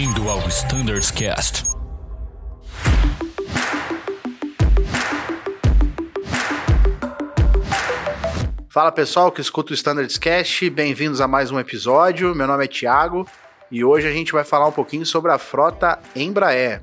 Bem-vindo ao Standards Cast. Fala pessoal que escuta o Standards Cast, bem-vindos a mais um episódio. Meu nome é Thiago e hoje a gente vai falar um pouquinho sobre a frota Embraer.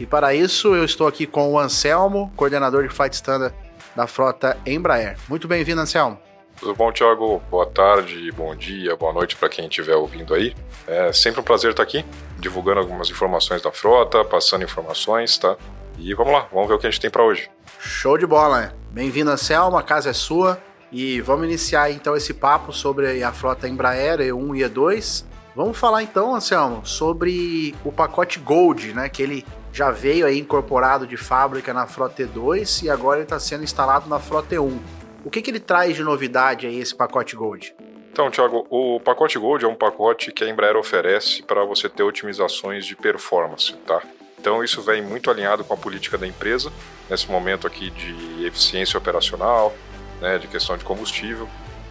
E para isso eu estou aqui com o Anselmo, coordenador de Flight Standard da frota Embraer. Muito bem-vindo, Anselmo. Tudo bom, Thiago? Boa tarde, bom dia, boa noite para quem estiver ouvindo aí. É sempre um prazer estar aqui, divulgando algumas informações da frota, passando informações, tá? E vamos lá, vamos ver o que a gente tem para hoje. Show de bola, né? Bem-vindo, Anselmo, a casa é sua. E vamos iniciar então esse papo sobre a frota Embraer E1 e E2. Vamos falar então, Anselmo, sobre o pacote Gold, né? Que ele já veio aí incorporado de fábrica na Frota E2 e agora ele está sendo instalado na Frota E1. O que, que ele traz de novidade aí esse pacote Gold? Então, Thiago, o pacote Gold é um pacote que a Embraer oferece para você ter otimizações de performance, tá? Então isso vem muito alinhado com a política da empresa nesse momento aqui de eficiência operacional, né, de questão de combustível.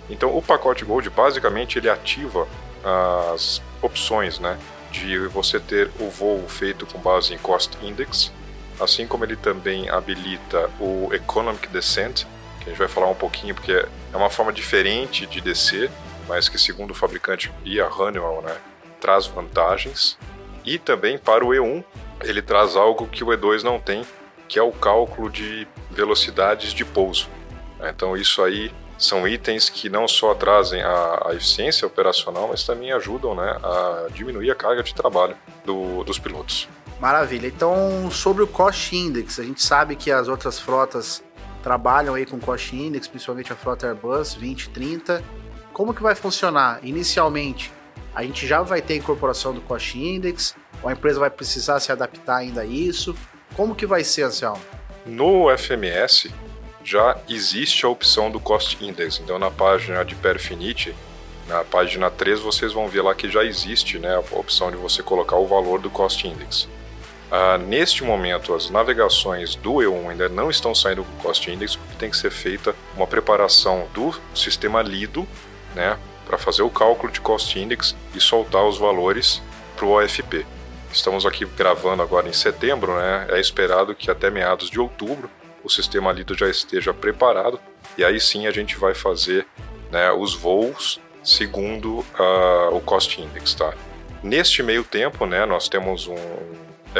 Então o pacote Gold basicamente ele ativa as opções, né, de você ter o voo feito com base em Cost Index, assim como ele também habilita o Economic Descent, que a gente vai falar um pouquinho porque é uma forma diferente de descer, mas que segundo o fabricante e a Honeywell, né, traz vantagens. E também para o E1, ele traz algo que o E2 não tem, que é o cálculo de velocidades de pouso. Então isso aí são itens que não só trazem a, a, eficiência operacional, mas também ajudam né, a diminuir a carga de trabalho do, dos pilotos. Maravilha. Então, sobre o Cost Index, a gente sabe que as outras frotas trabalham aí com Cost Index, principalmente a frota Airbus 2030. Como que vai funcionar? Inicialmente, a gente já vai ter a incorporação do Cost Index, ou a empresa vai precisar se adaptar ainda a isso? Como que vai ser, Anselmo? No FMS, já existe a opção do Cost Index. Então, na página de Perfinite, na página 3, vocês vão ver lá que já existe né, a opção de você colocar o valor do Cost Index. Ah, neste momento, as navegações do E1 ainda não estão saindo com Cost Index, porque tem que ser feita uma preparação do sistema Lido né, para fazer o cálculo de Cost Index e soltar os valores para o OFP. Estamos aqui gravando agora em setembro, né, é esperado que até meados de outubro o sistema Lido já esteja preparado e aí sim a gente vai fazer né, os voos segundo uh, o Cost Index. Tá? Neste meio tempo, né, nós temos um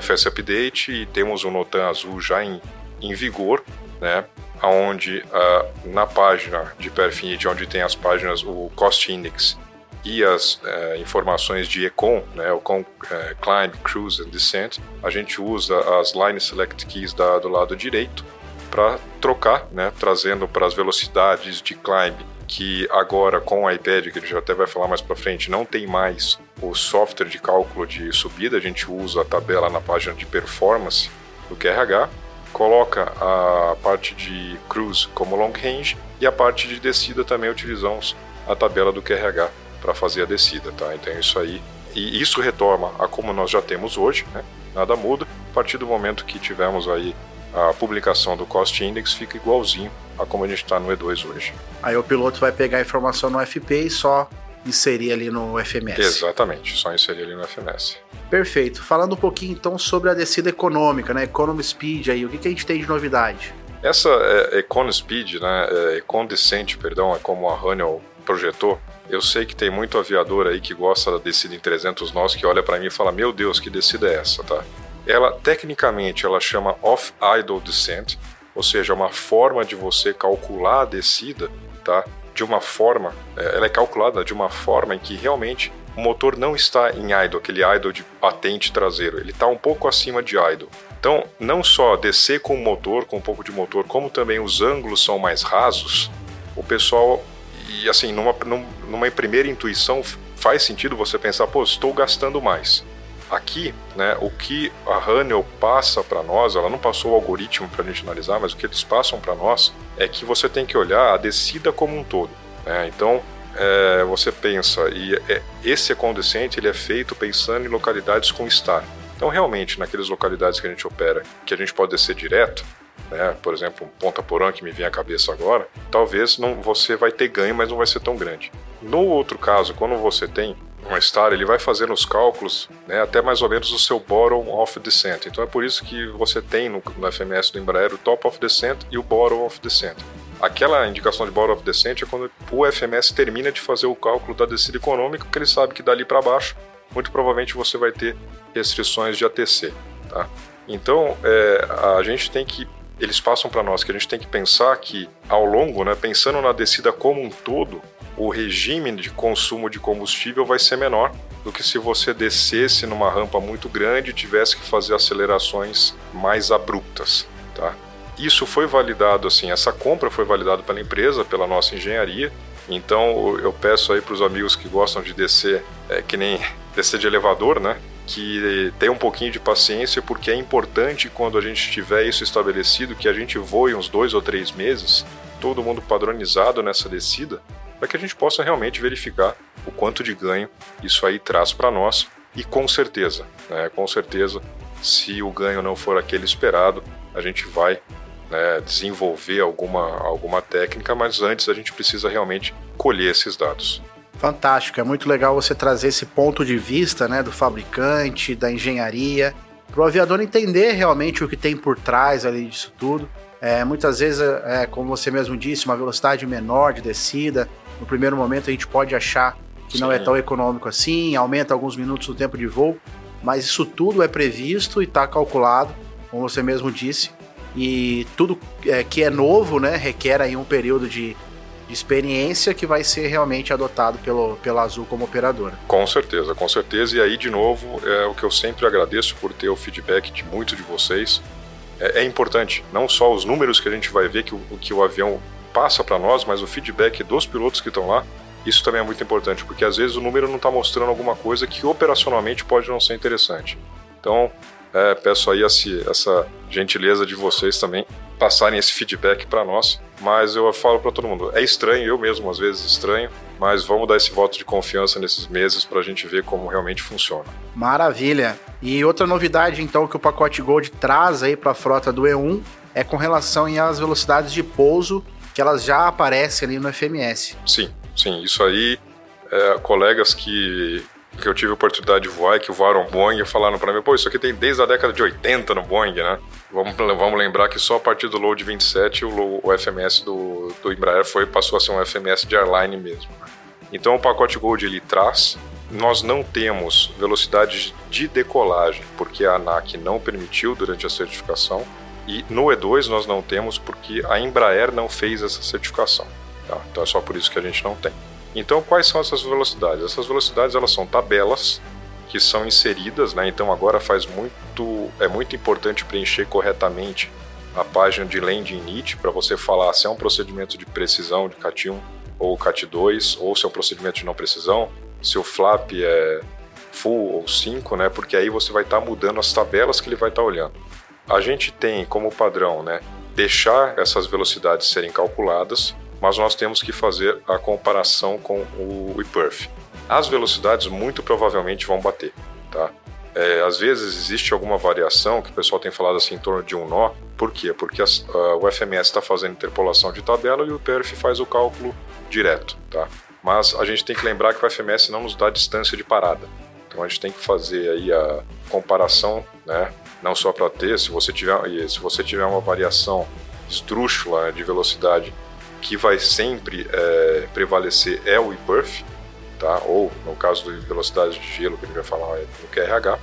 FS Update e temos o Notan Azul já em, em vigor, né, onde uh, na página de Perfinity, onde tem as páginas, o Cost Index e as uh, informações de Econ, né, o Econ, uh, Climb, Cruise and Descent, a gente usa as Line Select Keys da, do lado direito para trocar, né, trazendo para as velocidades de climb que agora com o iPad, que a gente até vai falar mais para frente, não tem mais o software de cálculo de subida, a gente usa a tabela na página de performance do QRH, coloca a parte de cruise como long range e a parte de descida também utilizamos a tabela do QRH para fazer a descida, tá? Então isso aí e isso retorna a como nós já temos hoje, né? Nada muda a partir do momento que tivemos aí a publicação do Cost Index fica igualzinho a como a gente está no E2 hoje. Aí o piloto vai pegar a informação no FP e só inserir ali no FMS. Exatamente, só inserir ali no FMS. Perfeito. Falando um pouquinho então sobre a descida econômica, né? Economy Speed aí, o que, que a gente tem de novidade? Essa é, Econ Speed, né? É, Econ Descent, perdão, é como a Honeywell projetou. Eu sei que tem muito aviador aí que gosta da descida em 300 nós que olha para mim e fala: Meu Deus, que descida é essa, tá? Ela tecnicamente ela chama off-idle descent, ou seja, uma forma de você calcular a descida, tá? De uma forma, é, ela é calculada de uma forma em que realmente o motor não está em idle, aquele idle de patente traseiro, ele está um pouco acima de idle. Então, não só descer com o motor, com um pouco de motor, como também os ângulos são mais rasos, o pessoal, e assim, numa, numa primeira intuição, faz sentido você pensar, pô, estou gastando mais. Aqui, né, o que a Honeywell passa para nós, ela não passou o algoritmo para a gente analisar, mas o que eles passam para nós é que você tem que olhar a descida como um todo. Né? Então, é, você pensa, e é, esse econdescente ele é feito pensando em localidades com estar. Então, realmente, naquelas localidades que a gente opera, que a gente pode descer direto, né, por exemplo, um ponta porã que me vem à cabeça agora, talvez não você vai ter ganho, mas não vai ser tão grande. No outro caso, quando você tem uma star, ele vai fazer nos cálculos né, até mais ou menos o seu bottom of descent. Então é por isso que você tem no, no FMS do Embraer o top of descent e o bottom of descent. Aquela indicação de bottom of descent é quando o FMS termina de fazer o cálculo da descida econômica, porque ele sabe que dali para baixo, muito provavelmente você vai ter restrições de ATC. Tá? Então, é, a gente tem que eles passam para nós que a gente tem que pensar que ao longo, né, pensando na descida como um todo, o regime de consumo de combustível vai ser menor do que se você descesse numa rampa muito grande e tivesse que fazer acelerações mais abruptas, tá? Isso foi validado assim, essa compra foi validada pela empresa, pela nossa engenharia. Então eu peço aí para os amigos que gostam de descer, é, que nem descer de elevador, né? que tenha um pouquinho de paciência, porque é importante quando a gente tiver isso estabelecido, que a gente voe uns dois ou três meses, todo mundo padronizado nessa descida, para que a gente possa realmente verificar o quanto de ganho isso aí traz para nós. E com certeza, né, com certeza, se o ganho não for aquele esperado, a gente vai né, desenvolver alguma, alguma técnica, mas antes a gente precisa realmente colher esses dados. Fantástico, é muito legal você trazer esse ponto de vista né, do fabricante, da engenharia, para o aviador entender realmente o que tem por trás ali disso tudo. É, muitas vezes, é, como você mesmo disse, uma velocidade menor de descida, no primeiro momento a gente pode achar que Sim. não é tão econômico assim, aumenta alguns minutos o tempo de voo, mas isso tudo é previsto e está calculado, como você mesmo disse, e tudo é, que é novo né, requer aí um período de de experiência que vai ser realmente adotado pelo, pela Azul como operadora. Com certeza, com certeza. E aí, de novo, é o que eu sempre agradeço por ter o feedback de muitos de vocês. É, é importante, não só os números que a gente vai ver que o, que o avião passa para nós, mas o feedback dos pilotos que estão lá. Isso também é muito importante, porque às vezes o número não está mostrando alguma coisa que operacionalmente pode não ser interessante. Então, é, peço aí essa, gentileza de vocês também passarem esse feedback para nós. Mas eu falo para todo mundo, é estranho, eu mesmo às vezes estranho, mas vamos dar esse voto de confiança nesses meses para a gente ver como realmente funciona. Maravilha. E outra novidade então que o pacote Gold traz aí para a frota do E1 é com relação às velocidades de pouso que elas já aparecem ali no FMS. Sim, sim, isso aí é, colegas que que eu tive a oportunidade de voar e que voaram Boeing falaram para mim, pô, isso aqui tem desde a década de 80 no Boeing, né? Vamos, vamos lembrar que só a partir do Load 27 o, o FMS do, do Embraer foi, passou a ser um FMS de airline mesmo. Né? Então o pacote Gold ele traz, nós não temos velocidade de decolagem, porque a ANAC não permitiu durante a certificação, e no E2 nós não temos porque a Embraer não fez essa certificação. Tá? Então é só por isso que a gente não tem. Então, quais são essas velocidades? Essas velocidades elas são tabelas que são inseridas, né? Então agora faz muito é muito importante preencher corretamente a página de landing init para você falar se é um procedimento de precisão de CAT1 ou CAT2 ou se é um procedimento de não precisão, se o flap é full ou 5, né? Porque aí você vai estar tá mudando as tabelas que ele vai estar tá olhando. A gente tem como padrão, né, deixar essas velocidades serem calculadas mas nós temos que fazer a comparação com o IPERF. As velocidades muito provavelmente vão bater, tá? É, às vezes existe alguma variação que o pessoal tem falado assim em torno de um nó. Por quê? Porque as, o FMS está fazendo interpolação de tabela e o IPERF faz o cálculo direto, tá? Mas a gente tem que lembrar que o FMS não nos dá distância de parada. Então a gente tem que fazer aí a comparação, né? Não só para ter, se você tiver, se você tiver uma variação esdrúxula de velocidade que vai sempre é, prevalecer é o e-birth, tá? ou no caso de velocidade de gelo, que ele vai falar é no QRH,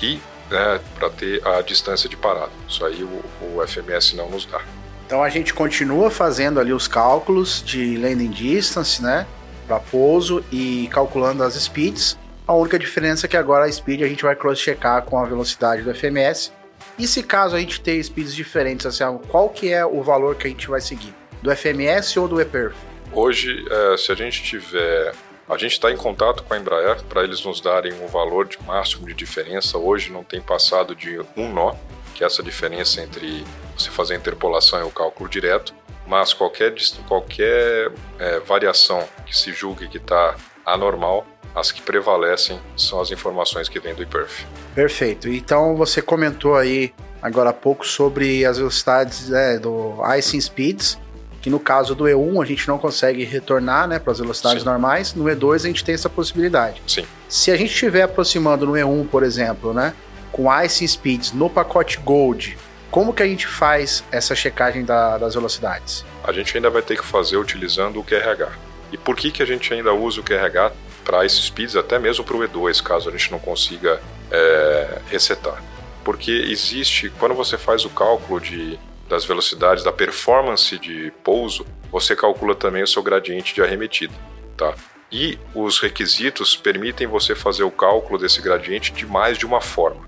e né, para ter a distância de parada. Isso aí o, o FMS não nos dá. Então a gente continua fazendo ali os cálculos de landing distance, né, para pouso e calculando as speeds. A única diferença é que agora a speed a gente vai cross-checar com a velocidade do FMS. E se caso a gente ter speeds diferentes, assim, qual que é o valor que a gente vai seguir? do FMS ou do EPERF? Hoje, é, se a gente tiver. A gente está em contato com a Embraer para eles nos darem um valor de máximo de diferença. Hoje não tem passado de um nó, que é essa diferença entre você fazer a interpolação e o cálculo direto. Mas qualquer, qualquer é, variação que se julgue que está anormal, as que prevalecem são as informações que vêm do IPERF. Perfeito. Então você comentou aí agora há pouco sobre as velocidades né, do icing speeds, que no caso do E1 a gente não consegue retornar né, para as velocidades Sim. normais, no E2 a gente tem essa possibilidade. Sim. Se a gente estiver aproximando no E1, por exemplo, né, com icing speeds no pacote Gold, como que a gente faz essa checagem da, das velocidades? A gente ainda vai ter que fazer utilizando o QRH. E por que, que a gente ainda usa o QRH para esses speeds, até mesmo para o E2, caso a gente não consiga é, resetar? Porque existe, quando você faz o cálculo de, das velocidades, da performance de pouso, você calcula também o seu gradiente de arremetida. Tá? E os requisitos permitem você fazer o cálculo desse gradiente de mais de uma forma.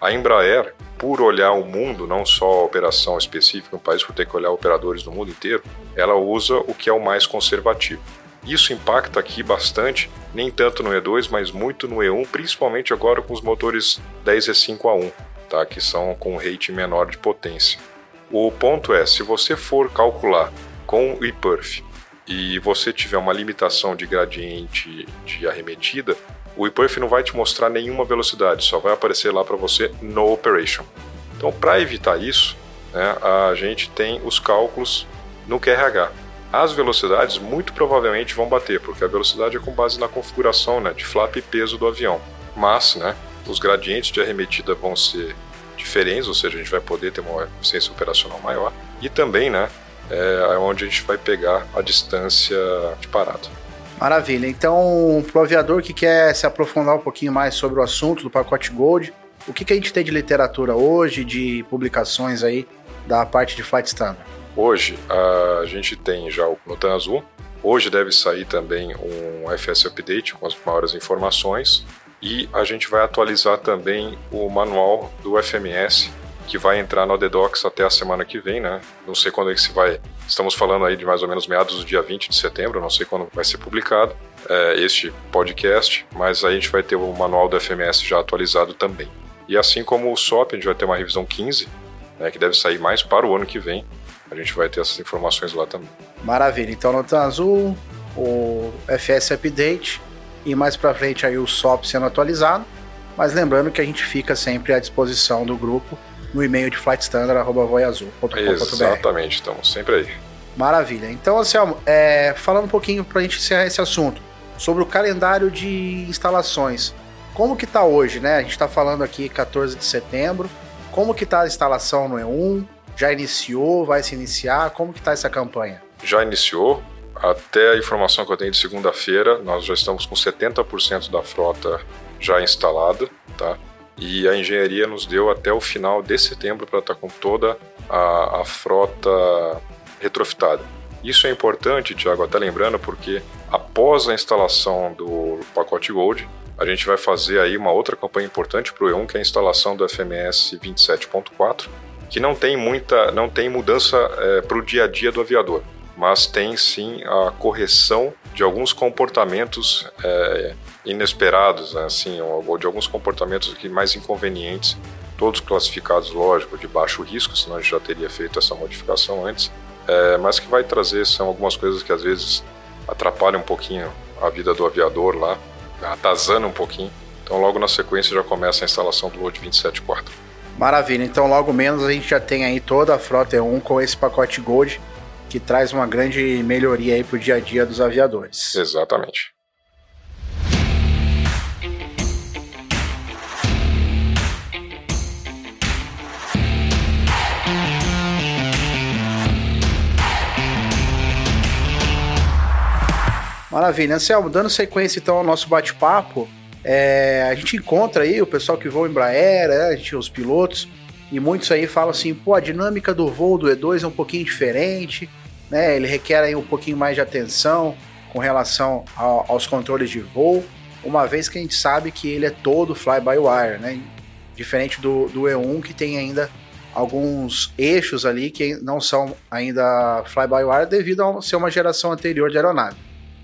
A Embraer, por olhar o mundo, não só a operação específica no país, por ter que olhar operadores do mundo inteiro, ela usa o que é o mais conservativo. Isso impacta aqui bastante, nem tanto no E2, mas muito no E1, principalmente agora com os motores 10E5A1, tá? que são com rate menor de potência. O ponto é, se você for calcular com o ePerf e você tiver uma limitação de gradiente de arremetida, o ePerf não vai te mostrar nenhuma velocidade, só vai aparecer lá para você no Operation. Então, para evitar isso, né, a gente tem os cálculos no QRH. As velocidades muito provavelmente vão bater, porque a velocidade é com base na configuração né, de flap e peso do avião. Mas né, os gradientes de arremetida vão ser diferentes, ou seja, a gente vai poder ter uma eficiência operacional maior. E também né, é onde a gente vai pegar a distância de parada. Maravilha. Então, para o aviador que quer se aprofundar um pouquinho mais sobre o assunto do pacote Gold, o que, que a gente tem de literatura hoje, de publicações aí da parte de Flight Standard? Hoje a gente tem já o Notan Azul. Hoje deve sair também um FS Update com as maiores informações. E a gente vai atualizar também o manual do FMS que vai entrar no ADDocs até a semana que vem, né? Não sei quando é que se vai. Estamos falando aí de mais ou menos meados do dia 20 de setembro, não sei quando vai ser publicado é, este podcast, mas aí a gente vai ter o manual do FMS já atualizado também. E assim como o SOP, a gente vai ter uma revisão 15, né, que deve sair mais para o ano que vem. A gente vai ter essas informações lá também. Maravilha. Então, Nota Azul, o FS Update e mais para frente aí o SOP sendo atualizado. Mas lembrando que a gente fica sempre à disposição do grupo no e-mail de flightstandard.voiazul.com.br. Exatamente, estamos sempre aí. Maravilha. Então, Anselmo, é, falando um pouquinho para a gente encerrar esse assunto, sobre o calendário de instalações. Como que está hoje, né? A gente está falando aqui 14 de setembro. Como que está a instalação no E1? Já iniciou? Vai se iniciar? Como que está essa campanha? Já iniciou. Até a informação que eu tenho de segunda-feira, nós já estamos com 70% da frota já instalada, tá? e a engenharia nos deu até o final de setembro para estar tá com toda a, a, frota retrofitada. Isso é importante, Tiago, até lembrando, porque após a instalação do pacote Gold, a gente vai fazer aí uma outra campanha importante para o E1, que é a instalação do FMS 27.4, que não tem muita, não tem mudança é, para o dia a dia do aviador, mas tem sim a correção de alguns comportamentos é, inesperados, né, assim, ou, ou, de alguns comportamentos aqui mais inconvenientes, todos classificados, lógico, de baixo risco, senão a gente já teria feito essa modificação antes, é, mas que vai trazer são algumas coisas que às vezes atrapalham um pouquinho a vida do aviador lá, atazando um pouquinho. Então logo na sequência já começa a instalação do Load 27.4. Maravilha, então logo menos a gente já tem aí toda a frota E1 com esse pacote Gold que traz uma grande melhoria aí para o dia a dia dos aviadores. Exatamente. Maravilha. Anselmo, dando sequência então ao nosso bate-papo, é, a gente encontra aí o pessoal que voa Embraer, né, a gente, os pilotos, e muitos aí falam assim, pô, a dinâmica do voo do E2 é um pouquinho diferente, né? Ele requer aí um pouquinho mais de atenção com relação ao, aos controles de voo, uma vez que a gente sabe que ele é todo fly-by-wire, né? Diferente do, do E1 que tem ainda alguns eixos ali que não são ainda fly-by-wire devido a ser uma geração anterior de aeronave.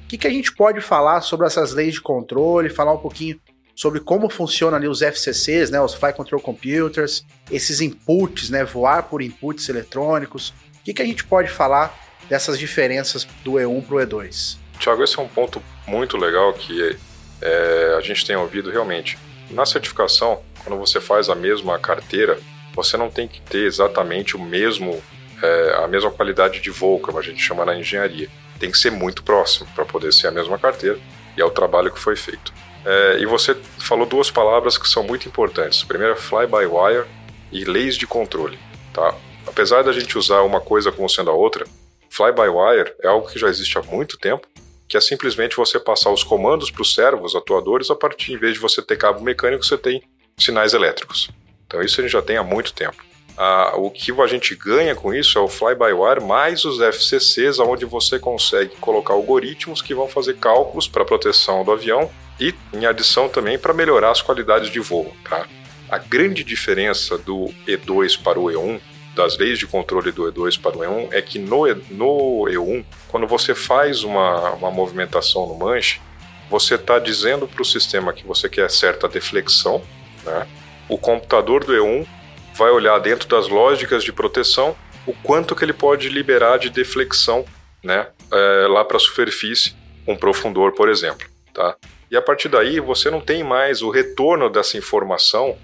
O que, que a gente pode falar sobre essas leis de controle, falar um pouquinho sobre como funciona ali os FCCs, né, os Flight Control Computers, esses inputs, né, voar por inputs eletrônicos. O que, que a gente pode falar dessas diferenças do E1 para o E2? Tiago, esse é um ponto muito legal que é, a gente tem ouvido realmente. Na certificação, quando você faz a mesma carteira, você não tem que ter exatamente o mesmo é, a mesma qualidade de voo, como a gente chama na engenharia. Tem que ser muito próximo para poder ser a mesma carteira e é o trabalho que foi feito. É, e você falou duas palavras que são muito importantes. Primeiro é fly-by-wire e leis de controle. Tá? Apesar da gente usar uma coisa como sendo a outra, fly-by-wire é algo que já existe há muito tempo, que é simplesmente você passar os comandos para os servos atuadores a partir, em vez de você ter cabo mecânico, você tem sinais elétricos. Então isso a gente já tem há muito tempo. Ah, o que a gente ganha com isso é o fly-by-wire mais os FCCs, onde você consegue colocar algoritmos que vão fazer cálculos para proteção do avião e, em adição, também para melhorar as qualidades de voo. Tá? A grande diferença do E2 para o E1, das leis de controle do E2 para o E1, é que no, e, no E1, quando você faz uma, uma movimentação no manche, você está dizendo para o sistema que você quer certa deflexão, né? o computador do E1 vai olhar dentro das lógicas de proteção o quanto que ele pode liberar de deflexão né, é, lá para a superfície, um profundor, por exemplo. Tá? E a partir daí você não tem mais o retorno dessa informação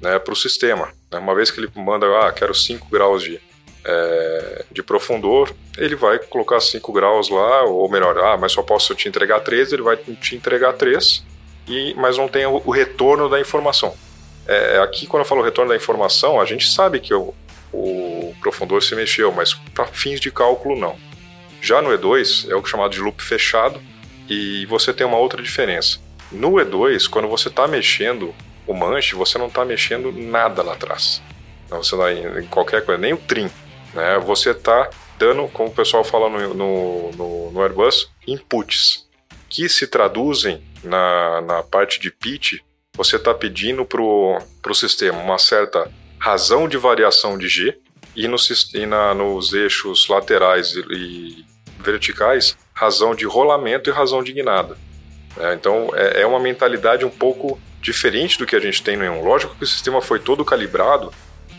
né, para o sistema. Né? Uma vez que ele manda, ah, quero 5 graus de, é, de profundor, ele vai colocar 5 graus lá, ou melhor, ah, mas só posso te entregar 3, ele vai te entregar 3, e, mas não tem o, o retorno da informação. É, aqui, quando eu falo retorno da informação, a gente sabe que o, o profundor se mexeu, mas para fins de cálculo, não. Já no E2, é o chamado de loop fechado, e você tem uma outra diferença. No E2, quando você está mexendo o manche, você não está mexendo nada lá atrás. Não, você não, em qualquer coisa, nem o trim. Né? Você está dando, como o pessoal fala no, no, no, no Airbus, inputs, que se traduzem na, na parte de pitch você está pedindo para o sistema uma certa razão de variação de G e, no, e na, nos eixos laterais e, e, verticais, razão de rolamento e razão de guinada. É, então é, é, uma mentalidade um pouco diferente do que a gente tem no E1. Lógico que o sistema foi todo calibrado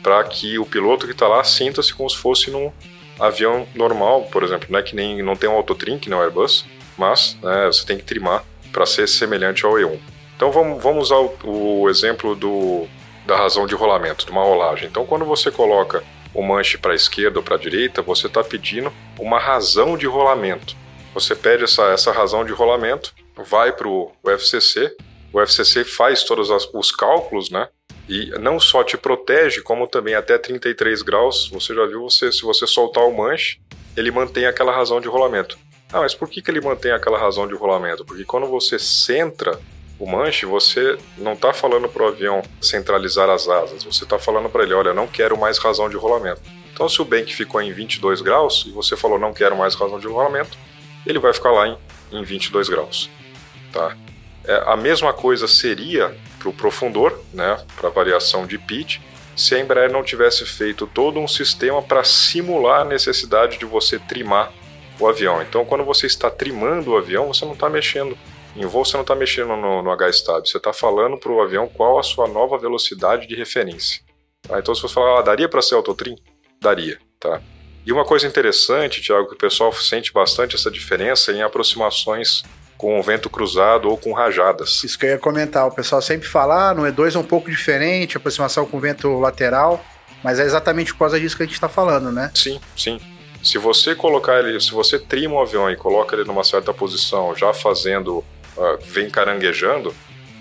para que o piloto que está lá sinta-se como se fosse num avião normal, por exemplo, não é que nem não tem um autotrim que não é Airbus, mas né, você tem que trimar para ser semelhante ao E1. Então vamos, vamos usar o, o exemplo do, da razão de rolamento, de uma rolagem. Então quando você coloca o manche para a esquerda ou para a direita, você está pedindo uma razão de rolamento. Você pede essa, essa razão de rolamento, vai para o FCC, o FCC faz todos os cálculos, né? E não só te protege, como também até 33 graus, você já viu, você, se você soltar o manche, ele mantém aquela razão de rolamento. Ah, mas por que, que ele mantém aquela razão de rolamento? Porque quando você centra o manche, você não está falando para o avião centralizar as asas, você está falando para ele, olha, não quero mais razão de rolamento. Então, se o bank ficou em 22 graus e você falou não quero mais razão de rolamento, ele vai ficar lá em, em 22 graus. Tá? É, a mesma coisa seria para o profundor, né, para variação de pitch, se a Embraer não tivesse feito todo um sistema para simular a necessidade de você trimar o avião. Então, quando você está trimando o avião, você não está mexendo em voo você não está mexendo no, no H-Stab, você está falando para o avião qual a sua nova velocidade de referência. Tá? Então se você falar, ah, daria para ser autotrim? Daria, tá? E uma coisa interessante, Tiago, que o pessoal sente bastante essa diferença em aproximações com vento cruzado ou com rajadas. Isso que eu ia comentar, o pessoal sempre fala, ah, no E2 é um pouco diferente, aproximação com vento lateral, mas é exatamente por causa disso que a gente está falando, né? Sim, sim. Se você colocar ele, se você trima o avião e coloca ele numa certa posição, já fazendo vem caranguejando,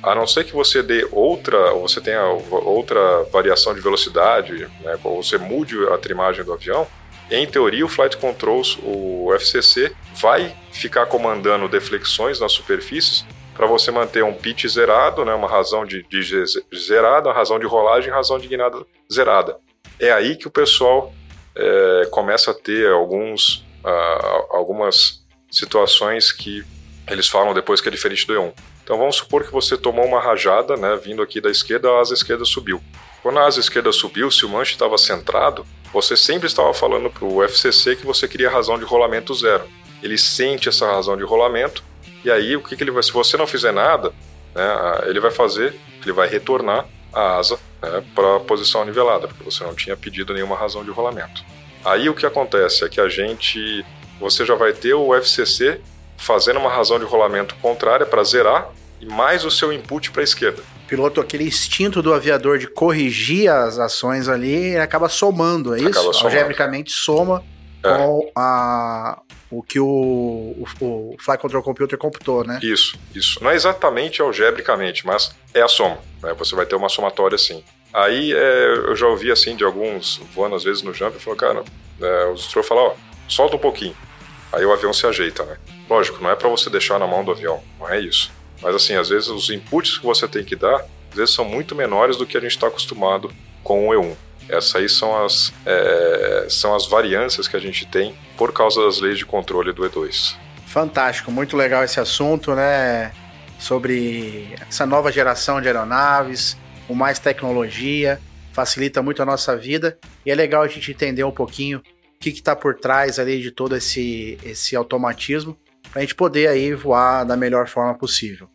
a não ser que você dê outra, ou você tenha outra variação de velocidade, né, ou você mude a trimagem do avião, em teoria o Flight Controls, o FCC, vai ficar comandando deflexões nas superfícies para você manter um pitch zerado, né, uma razão de, de zerada, uma razão de rolagem, razão de guinada zerada. É aí que o pessoal é, começa a ter alguns, uh, algumas situações que eles falam depois que é diferente do E1. Então vamos supor que você tomou uma rajada, né, vindo aqui da esquerda, a asa esquerda subiu. Quando a asa esquerda subiu, se o manche estava centrado, você sempre estava falando para o FCC que você queria razão de rolamento zero. Ele sente essa razão de rolamento e aí o que, que ele vai? Se você não fizer nada, né, ele vai fazer, ele vai retornar a asa né, para a posição nivelada, porque você não tinha pedido nenhuma razão de rolamento. Aí o que acontece é que a gente, você já vai ter o FCC fazendo uma razão de rolamento contrária para zerar e mais o seu input para a esquerda. piloto, aquele instinto do aviador de corrigir as ações ali, acaba somando, é isso? Acaba somando. Algebricamente soma É. com a, o que o, o, o Flight Control Computer computou, né? Isso, isso. Não é exatamente algebricamente, mas é a soma. Né? Você vai ter uma somatória assim. Aí é, eu já ouvi assim de alguns voando às vezes no jump e falou, cara, é, o instrutor fala, ó, solta um pouquinho. Aí o avião se ajeita, né? Lógico, não é para você deixar na mão do avião, não é isso. Mas assim, às vezes os inputs que você tem que dar, às vezes são muito menores do que a gente está acostumado com o E1. Essas aí são as, é, são as variâncias que a gente tem por causa das leis de controle do E2. Fantástico, muito legal esse assunto, né? Sobre essa nova geração de aeronaves, com mais tecnologia, facilita muito a nossa vida e é legal a gente entender um pouquinho que está por trás ali de todo esse, esse automatismo para a gente poder aí voar da melhor forma possível.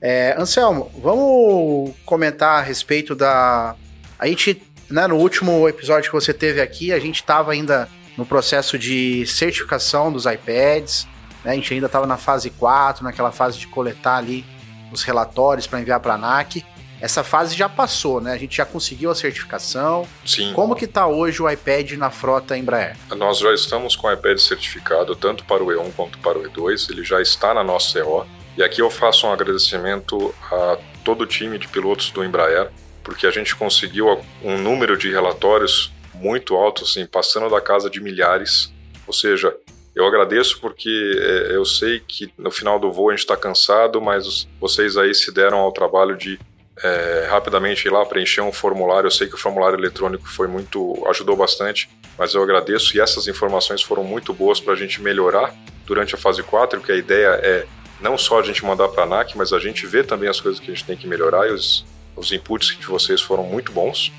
É, Anselmo, vamos comentar a respeito da. A gente, né, no último episódio que você teve aqui, a gente estava ainda no processo de certificação dos iPads, né, a gente ainda estava na fase 4, naquela fase de coletar ali os relatórios para enviar para a ANAC. Essa fase já passou, né? A gente já conseguiu a certificação. Sim. Como que está hoje o iPad na frota Embraer? Nós já estamos com o iPad certificado tanto para o E1 quanto para o E2, ele já está na nossa CO. E aqui eu faço um agradecimento a todo o time de pilotos do Embraer, porque a gente conseguiu um número de relatórios muito alto, assim, passando da casa de milhares. Ou seja, eu agradeço porque é, eu sei que no final do voo a gente está cansado, mas vocês aí se deram ao trabalho de é, rapidamente ir lá preencher um formulário. Eu sei que o formulário eletrônico foi muito ajudou bastante, mas eu agradeço. E essas informações foram muito boas para a gente melhorar durante a fase 4, porque a ideia é não só a gente mandar para a ANAC, mas a gente ver também as coisas que a gente tem que melhorar e os, os inputs de vocês foram muito bons,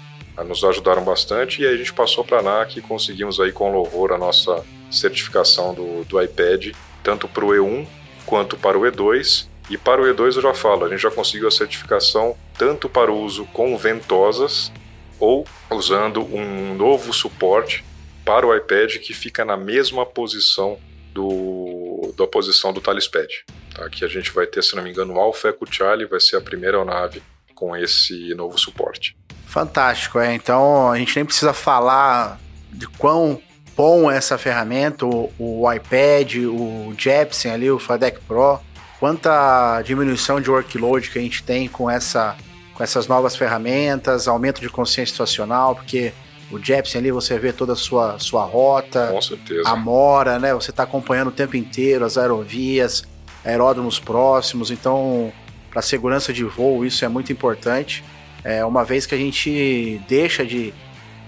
nos ajudaram bastante. E aí a gente passou para a ANAC e conseguimos aí com louvor a nossa certificação do, do iPad, tanto para o E1 quanto para o E2 e para o E2 eu já falo, a gente já conseguiu a certificação tanto para o uso com ventosas ou usando um novo suporte para o iPad que fica na mesma posição do, da posição do Talispad. Tá? Que a gente vai ter, se não me engano, o Alpha Echo Charlie vai ser a primeira aeronave com esse novo suporte. Fantástico, é. Então a gente nem precisa falar de quão bom é essa ferramenta, o, o iPad, o Jepsen ali, o Fadec Pro, quanta diminuição de workload que a gente tem com, essa, com essas novas ferramentas, aumento de consciência situacional, porque o Jepsen ali você vê toda a sua, sua rota, Com certeza. a mora, né? Você está acompanhando o tempo inteiro as aerovias, aeródromos próximos, então para segurança de voo isso é muito importante. É, uma vez que a gente deixa de,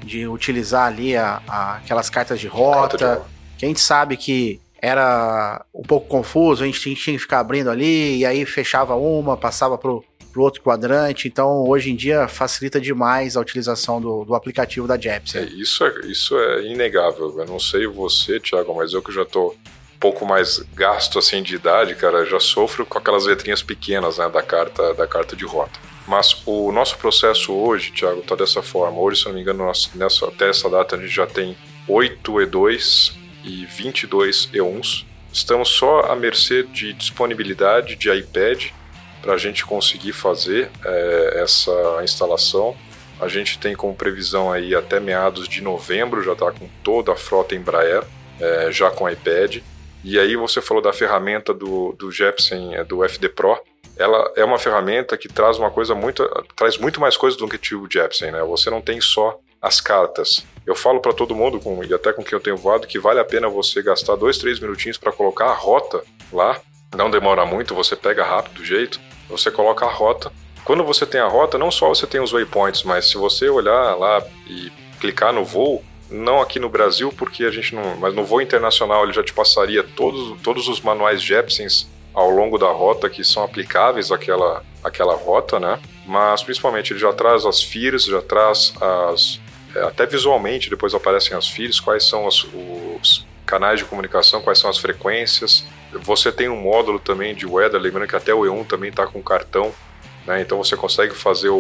de utilizar ali a, a- aquelas cartas de rota, Carta de rota. que a gente sabe que era um pouco confuso, a gente tinha que ficar abrindo ali, e aí fechava uma, passava pro, pro outro quadrante. Então, hoje em dia, facilita demais a utilização do, do aplicativo da É, Jepsen. isso, é, isso é inegável. Eu não sei você, Thiago, mas eu que já tô um pouco mais gasto assim de idade, cara, já sofro com aquelas letrinhas pequenas né, da carta da carta de rota. Mas o nosso processo hoje, Thiago, tá dessa forma. Hoje, se não me engano, nós- nessa, até essa data a gente já tem 8 E2 e 22 E1s. Estamos só à mercê de disponibilidade de iPad para a gente conseguir fazer é, essa instalação. A gente tem como previsão aí até meados de novembro, já está com toda a frota Embraer, é, já com iPad. E aí você falou da ferramenta do, do Jepsen, é, do FD Pro. Ela é uma ferramenta que traz uma coisa muito, traz muito mais coisa do que o Jepsen, né? Você não tem só as cartas. Eu falo para todo mundo, com, e até com quem eu tenho voado, que vale a pena você gastar dois, três minutinhos para colocar a rota lá. Não demora muito, você pega rápido do jeito, você coloca a rota. Quando você tem a rota, não só você tem os waypoints, mas se você olhar lá e clicar no voo, não aqui no Brasil, porque a gente não. Mas no voo internacional ele já te passaria todos, todos os manuais Jepsens ao longo da rota que são aplicáveis àquela, àquela rota, né? Mas principalmente ele já traz as FIRs, já traz as. Até visualmente depois aparecem as FIRs, quais são os, os canais de comunicação, quais são as frequências. Você tem um módulo também de weather, lembrando que até o E1 também está com cartão, né? Então você consegue fazer o,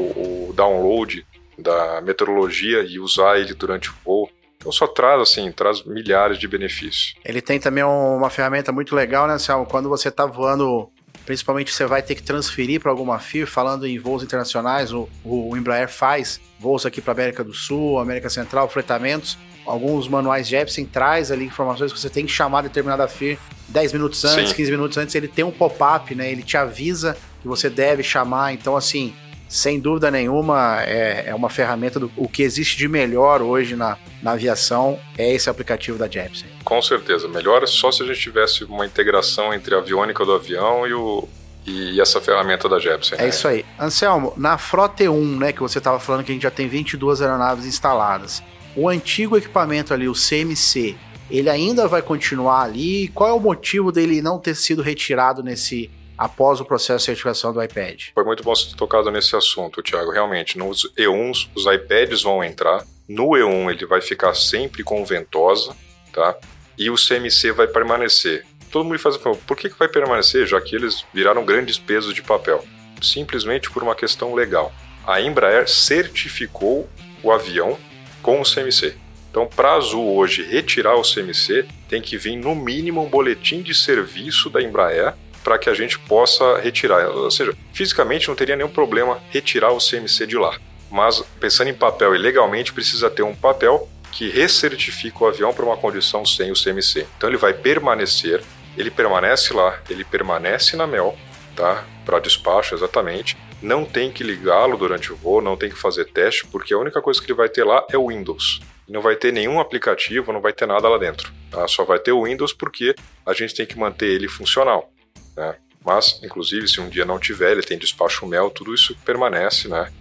o download da meteorologia e usar ele durante o voo. Então só traz assim, traz milhares de benefícios. Ele tem também um- uma ferramenta muito legal, né, Anselmo? Quando você tá voando principalmente você vai ter que transferir para alguma FIR, falando em voos internacionais, o, o Embraer faz voos aqui para América do Sul, América Central, fretamentos. Alguns manuais Jepsen traz ali informações que você tem que chamar determinada FIR 10 minutos antes, Sim. 15 minutos antes, ele tem um pop-up, né? Ele te avisa que você deve chamar. Então, assim, sem dúvida nenhuma, é, é uma ferramenta do o que existe de melhor hoje na, na aviação é esse aplicativo da Jepsen. Com certeza, melhor é só se a gente tivesse uma integração entre a aviônica do avião e, o, e essa ferramenta da Jepsen. É né? isso aí. Anselmo, na Frota E1, né, que você estava falando que a gente já tem 22 aeronaves instaladas, o antigo equipamento ali, o CMC, ele ainda vai continuar ali? Qual é o motivo dele não ter sido retirado nesse após o processo de certificação do iPad. Foi muito bom você ter tocado nesse assunto, Thiago. Realmente, nos E1s, os iPads vão entrar. No E1, ele vai ficar sempre com ventosa, tá? E o CMC vai permanecer. Todo mundo faz a pergunta, por que, que vai permanecer, já que eles viraram grandes pesos de papel? Simplesmente por uma questão legal. A Embraer certificou o avião com o CMC. Então, para a Azul hoje retirar o CMC, tem que vir no mínimo um boletim de serviço da Embraer para que a gente possa retirar. Ou seja, fisicamente não teria nenhum problema retirar o CMC de lá. Mas pensando em papel e legalmente, precisa ter um papel que recertifica o avião para uma condição sem o CMC. Então ele vai permanecer, ele permanece lá, ele permanece na MEL, tá? Para despacho exatamente. Não tem que ligá-lo durante o voo, não tem que fazer teste, porque a única coisa que ele vai ter lá é o Windows. Não vai ter nenhum aplicativo, não vai ter nada lá dentro. Tá? Só vai ter o Windows porque a gente tem que manter ele funcional. Né? Mas, inclusive, se um dia não tiver, ele tem despacho mel, tudo isso permanece, né?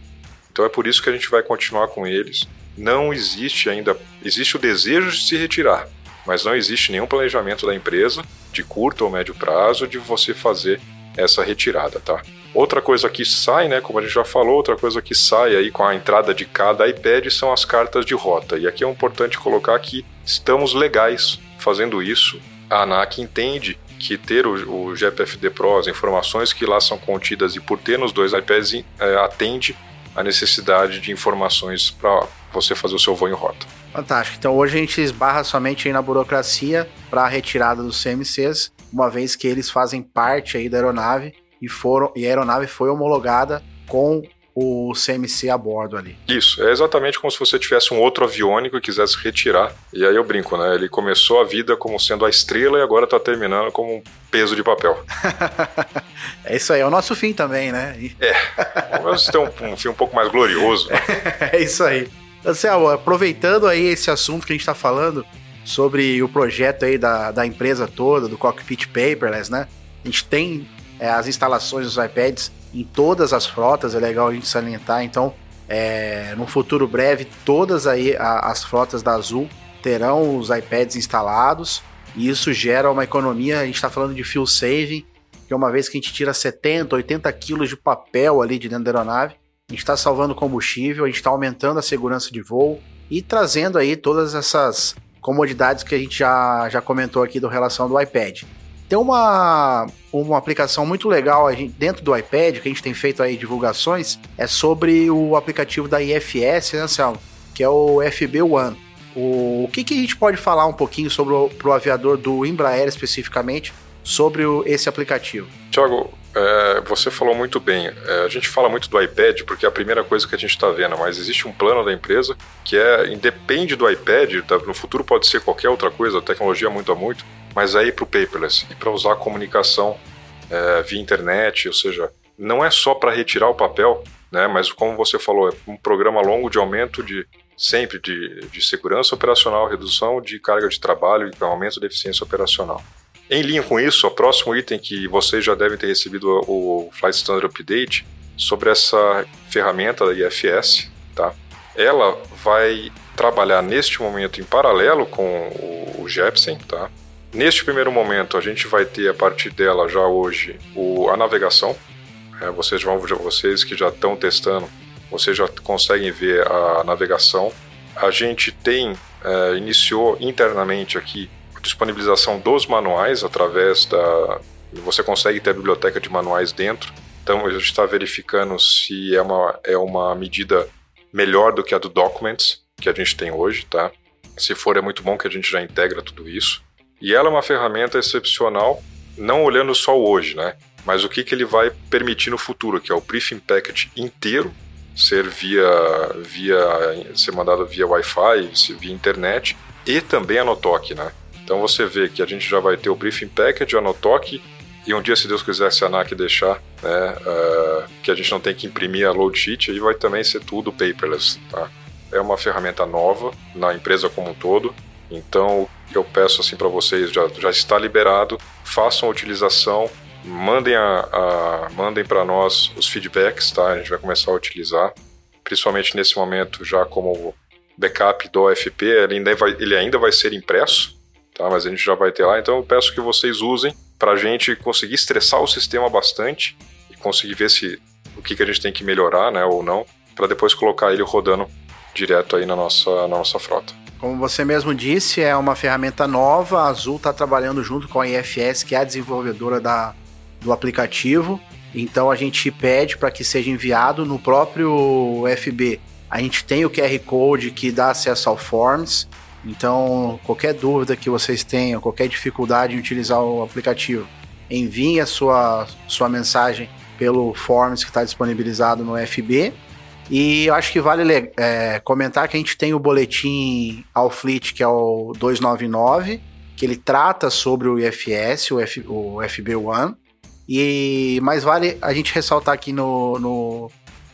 Então é por isso que a gente vai continuar com eles. Não existe ainda, existe o desejo de se retirar, mas não existe nenhum planejamento da empresa de curto ou médio prazo de você fazer essa retirada, tá? Outra coisa que sai, né, como a gente já falou, outra coisa que sai aí com a entrada de cada iPad são as cartas de rota. E aqui é importante colocar que estamos legais fazendo isso. A ANAC entende que ter o, o GPFD Pro, as informações que lá são contidas e por ter nos dois iPads, é, atende a necessidade de informações para você fazer o seu voo em rota. Fantástico. Então hoje a gente esbarra somente na burocracia para a retirada dos CMCs, uma vez que eles fazem parte aí da aeronave e foram e a aeronave foi homologada com o CMC a bordo ali. Isso, é exatamente como se você tivesse um outro aviônico e quisesse retirar. E aí eu brinco, né? Ele começou a vida como sendo a estrela e agora tá terminando como um peso de papel. é isso aí, é o nosso fim também, né? É, vamos ter um, um fim um pouco mais glorioso. Né? é isso aí. Anselmo, aproveitando aí esse assunto que a gente tá falando sobre o projeto aí da, da empresa toda, do Cockpit Paperless, né? A gente tem é, as instalações dos iPads em todas as frotas, é legal a gente salientar. Então, é, no futuro breve, todas aí a, as frotas da Azul terão os iPads instalados e isso gera uma economia. A gente está falando de fuel saving, que é uma vez que a gente tira 70, 80 quilos de papel ali de dentro da aeronave, a gente está salvando combustível, a gente está aumentando a segurança de voo e trazendo aí todas essas comodidades que a gente já, já comentou aqui do relação do iPad. Tem uma, uma aplicação muito legal dentro do iPad, que a gente tem feito aí divulgações, é sobre o aplicativo da IFS, né, Anselmo? Que é o FB One. O, o que, que a gente pode falar um pouquinho sobre o pro aviador do Embraer especificamente sobre o, esse aplicativo? Tiago, é, você falou muito bem. É, a gente fala muito do iPad porque é a primeira coisa que a gente está vendo, mas existe um plano da empresa que é independe do iPad, tá, no futuro pode ser qualquer outra coisa, a tecnologia muda muito, mas ir para o paperless e para usar a comunicação é, via internet, ou seja, não é só para retirar o papel, né, mas como você falou, é um programa longo de aumento de sempre de, de segurança operacional, redução de carga de trabalho e aumento da eficiência operacional. Em linha com isso, o próximo item que vocês já devem ter recebido o Flight Standard Update sobre essa ferramenta IFS, tá? Ela vai trabalhar neste momento em paralelo com o Jepsen, tá? Neste primeiro momento, a gente vai ter a partir dela já hoje o, a navegação. É, vocês, vão, vocês que já estão testando, vocês já conseguem ver a navegação. A gente tem, é, iniciou internamente aqui disponibilização dos manuais através da. Você consegue ter a biblioteca de manuais dentro. Então a gente está verificando se é uma, é uma medida melhor do que a do Documents que a gente tem hoje, tá? Se for, é muito bom que a gente já integra tudo isso. E ela é uma ferramenta excepcional, não olhando só hoje, né? mas o que, que ele vai permitir no futuro, que é o briefing packet inteiro ser via, via ser mandado via Wi-Fi, via internet e também a Notok, né? Então você vê que a gente já vai ter o briefing package, a Notok e um dia, se Deus quiser, se a ANAC deixar, né, uh, que a gente não tem que imprimir a load sheet, aí vai também ser tudo paperless, tá? É uma ferramenta nova na empresa como um todo, então eu peço assim para vocês, já, já está liberado, façam a utilização, mandem, a, a mandem para nós os feedbacks, tá? A gente vai começar a utilizar, principalmente nesse momento já como backup do OFP, ele ainda vai, ele ainda vai ser impresso, tá? Mas a gente já vai ter lá, então eu peço que vocês usem para a gente conseguir estressar o sistema bastante e conseguir ver se o que, que a gente tem que melhorar, né, ou não, para depois colocar ele rodando direto aí na nossa, na nossa frota. Como você mesmo disse, é uma ferramenta nova. A Azul está trabalhando junto com a IFS, que é a desenvolvedora da, do aplicativo. Então a gente pede para que seja enviado no próprio FB. A gente tem o QR Code que dá acesso ao Forms. Então, qualquer dúvida que vocês tenham, qualquer dificuldade em utilizar o aplicativo, enviem a sua, sua mensagem pelo Forms que está disponibilizado no FB. E eu acho que vale é, comentar que a gente tem o boletim ao Fleet, que é o 299, que ele trata sobre o IFS, o, F, o FB1. E mais vale a gente ressaltar aqui no, no,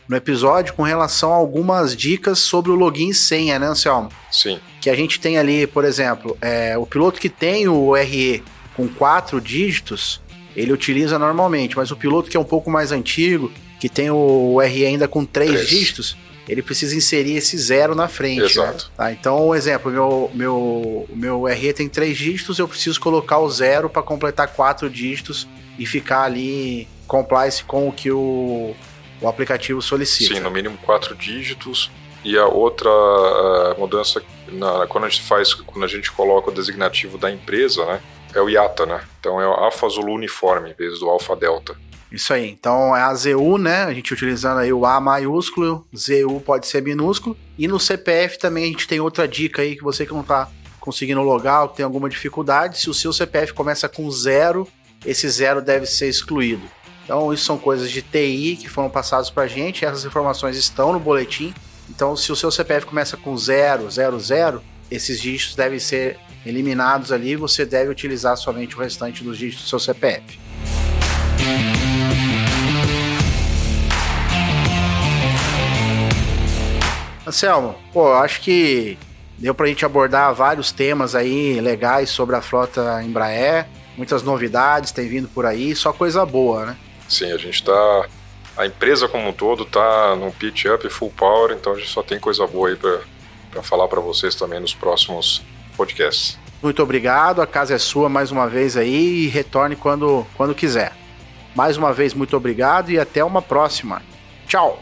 no episódio com relação a algumas dicas sobre o login e senha, né, Anselmo? Sim. Que a gente tem ali, por exemplo, é, o piloto que tem o RE com quatro dígitos, ele utiliza normalmente, mas o piloto que é um pouco mais antigo, que tem o RE ainda com três, três. dígitos, ele precisa inserir esse zero na frente. Né? Exato. Né? Tá, então, um exemplo, meu, meu, meu RE tem três dígitos, eu preciso colocar o zero para completar quatro dígitos e ficar ali compliance com o que o, o aplicativo solicita. Sim, no mínimo quatro dígitos. E a outra uh, mudança, na, quando a gente faz, quando a gente coloca o designativo da empresa, né, é o IATA, né? Então é o Alfa Zulu Uniforme, em vez do Alfa Delta. Isso aí. Então é a ZU, né? A gente utilizando aí o A maiúsculo, ZU pode ser minúsculo. E no CPF também a gente tem outra dica aí que você que não tá conseguindo logar ou tem alguma dificuldade, se o seu CPF começa com zero, esse zero deve ser excluído. Então, isso são coisas de TI que foram passadas para a gente, essas informações estão no boletim. Então, se o seu CPF começa com 000, esses dígitos devem ser eliminados ali, você deve utilizar somente o restante dos dígitos do seu CPF. Anselmo, pô, acho que deu para a gente abordar vários temas aí legais sobre a frota Embraer muitas novidades tem vindo por aí, só coisa boa, né? Sim, a gente está a empresa como um todo está num pitch up full power, então a gente só tem coisa boa aí para falar para vocês também nos próximos podcasts. Muito obrigado, a casa é sua mais uma vez aí e retorne quando, quando quiser. Mais uma vez, muito obrigado e até uma próxima. Tchau!